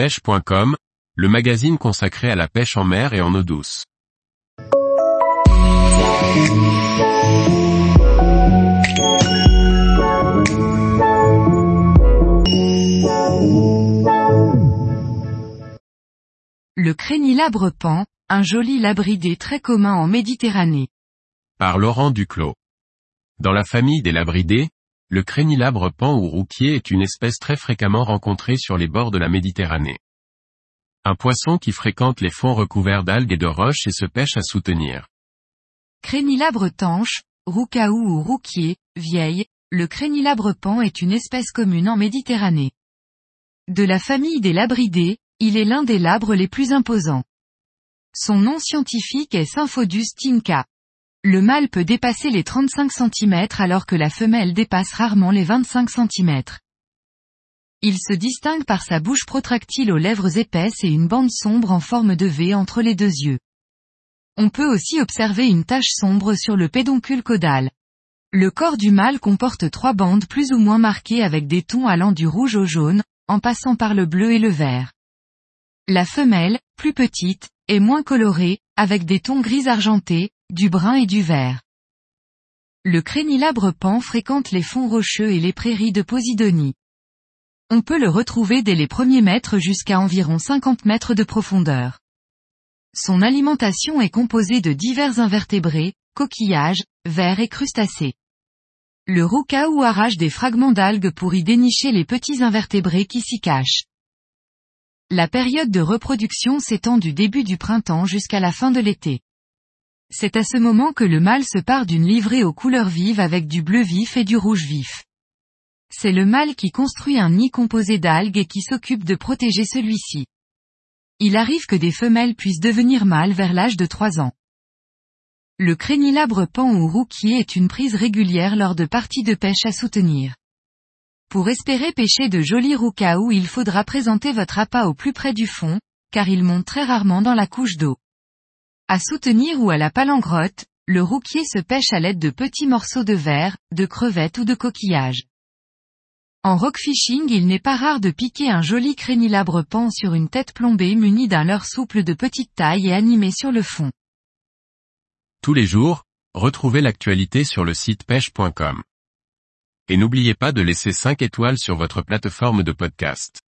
pêche.com, le magazine consacré à la pêche en mer et en eau douce. Le crénilabre pan, un joli labridé très commun en Méditerranée. Par Laurent Duclos. Dans la famille des labridés, le crénilabre pan ou rouquier est une espèce très fréquemment rencontrée sur les bords de la Méditerranée. Un poisson qui fréquente les fonds recouverts d'algues et de roches et se pêche à soutenir. Crénilabre tanche, roucaou ou rouquier, vieille, le crénilabre pan est une espèce commune en Méditerranée. De la famille des labridés, il est l'un des labres les plus imposants. Son nom scientifique est Symphodus tinca. Le mâle peut dépasser les 35 cm alors que la femelle dépasse rarement les 25 cm. Il se distingue par sa bouche protractile aux lèvres épaisses et une bande sombre en forme de V entre les deux yeux. On peut aussi observer une tache sombre sur le pédoncule caudal. Le corps du mâle comporte trois bandes plus ou moins marquées avec des tons allant du rouge au jaune, en passant par le bleu et le vert. La femelle, plus petite, est moins colorée, avec des tons gris argentés, du brun et du vert. Le crénilabre pan fréquente les fonds rocheux et les prairies de Posidonie. On peut le retrouver dès les premiers mètres jusqu'à environ 50 mètres de profondeur. Son alimentation est composée de divers invertébrés, coquillages, vers et crustacés. Le roucaou arrache des fragments d'algues pour y dénicher les petits invertébrés qui s'y cachent. La période de reproduction s'étend du début du printemps jusqu'à la fin de l'été. C'est à ce moment que le mâle se part d'une livrée aux couleurs vives avec du bleu vif et du rouge vif. C'est le mâle qui construit un nid composé d'algues et qui s'occupe de protéger celui-ci. Il arrive que des femelles puissent devenir mâles vers l'âge de 3 ans. Le crénilabre pan ou rouquier est une prise régulière lors de parties de pêche à soutenir. Pour espérer pêcher de jolis roucaous il faudra présenter votre appât au plus près du fond, car il monte très rarement dans la couche d'eau. À soutenir ou à la palangrotte, le rouquier se pêche à l'aide de petits morceaux de verre, de crevettes ou de coquillages. En rockfishing il n'est pas rare de piquer un joli crénilabre pan sur une tête plombée munie d'un leurre souple de petite taille et animé sur le fond. Tous les jours, retrouvez l'actualité sur le site pêche.com et n'oubliez pas de laisser 5 étoiles sur votre plateforme de podcast.